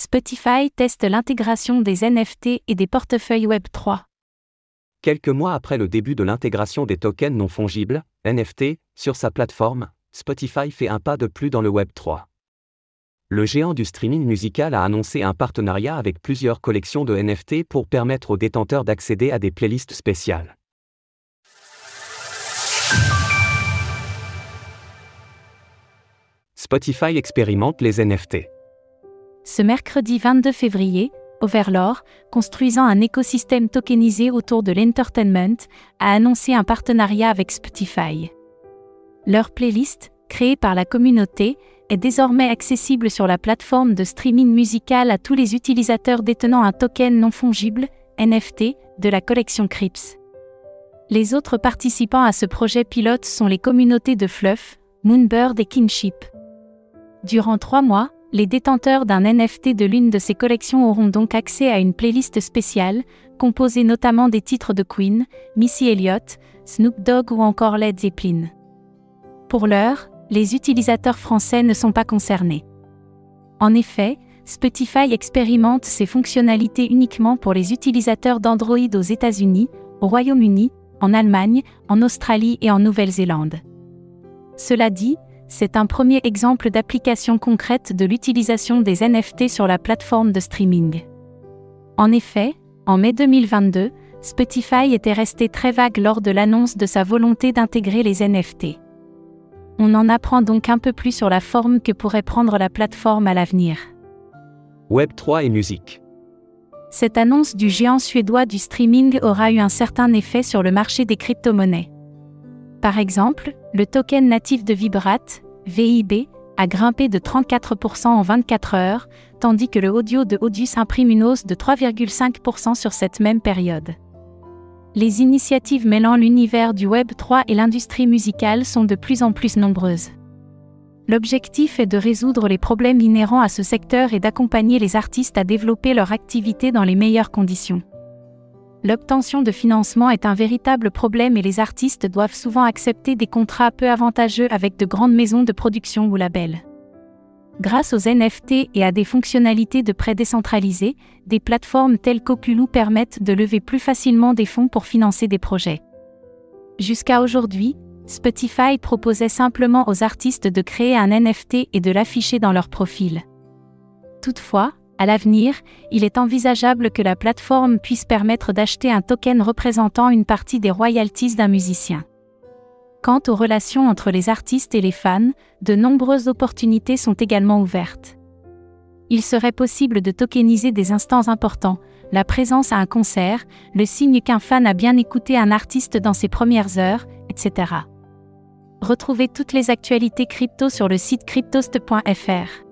Spotify teste l'intégration des NFT et des portefeuilles Web3. Quelques mois après le début de l'intégration des tokens non fongibles, NFT, sur sa plateforme, Spotify fait un pas de plus dans le Web3. Le géant du streaming musical a annoncé un partenariat avec plusieurs collections de NFT pour permettre aux détenteurs d'accéder à des playlists spéciales. Spotify expérimente les NFT. Ce mercredi 22 février, Overlore, construisant un écosystème tokenisé autour de l'entertainment, a annoncé un partenariat avec Spotify. Leur playlist, créée par la communauté, est désormais accessible sur la plateforme de streaming musical à tous les utilisateurs détenant un token non fongible, NFT, de la collection Crips. Les autres participants à ce projet pilote sont les communautés de Fluff, Moonbird et Kinship. Durant trois mois, les détenteurs d'un NFT de l'une de ces collections auront donc accès à une playlist spéciale, composée notamment des titres de Queen, Missy Elliott, Snoop Dogg ou encore Led Zeppelin. Pour l'heure, les utilisateurs français ne sont pas concernés. En effet, Spotify expérimente ces fonctionnalités uniquement pour les utilisateurs d'Android aux États-Unis, au Royaume-Uni, en Allemagne, en Australie et en Nouvelle-Zélande. Cela dit, c'est un premier exemple d'application concrète de l'utilisation des NFT sur la plateforme de streaming. En effet, en mai 2022, Spotify était resté très vague lors de l'annonce de sa volonté d'intégrer les NFT. On en apprend donc un peu plus sur la forme que pourrait prendre la plateforme à l'avenir. Web3 et musique. Cette annonce du géant suédois du streaming aura eu un certain effet sur le marché des crypto-monnaies. Par exemple, le token natif de Vibrat, VIB, a grimpé de 34% en 24 heures, tandis que le audio de Audius imprime une hausse de 3,5% sur cette même période. Les initiatives mêlant l'univers du Web 3 et l'industrie musicale sont de plus en plus nombreuses. L'objectif est de résoudre les problèmes inhérents à ce secteur et d'accompagner les artistes à développer leur activité dans les meilleures conditions. L'obtention de financement est un véritable problème et les artistes doivent souvent accepter des contrats peu avantageux avec de grandes maisons de production ou labels. Grâce aux NFT et à des fonctionnalités de prêt décentralisés, des plateformes telles qu'Oculus permettent de lever plus facilement des fonds pour financer des projets. Jusqu'à aujourd'hui, Spotify proposait simplement aux artistes de créer un NFT et de l'afficher dans leur profil. Toutefois, à l'avenir, il est envisageable que la plateforme puisse permettre d'acheter un token représentant une partie des royalties d'un musicien. Quant aux relations entre les artistes et les fans, de nombreuses opportunités sont également ouvertes. Il serait possible de tokeniser des instants importants, la présence à un concert, le signe qu'un fan a bien écouté un artiste dans ses premières heures, etc. Retrouvez toutes les actualités crypto sur le site cryptost.fr.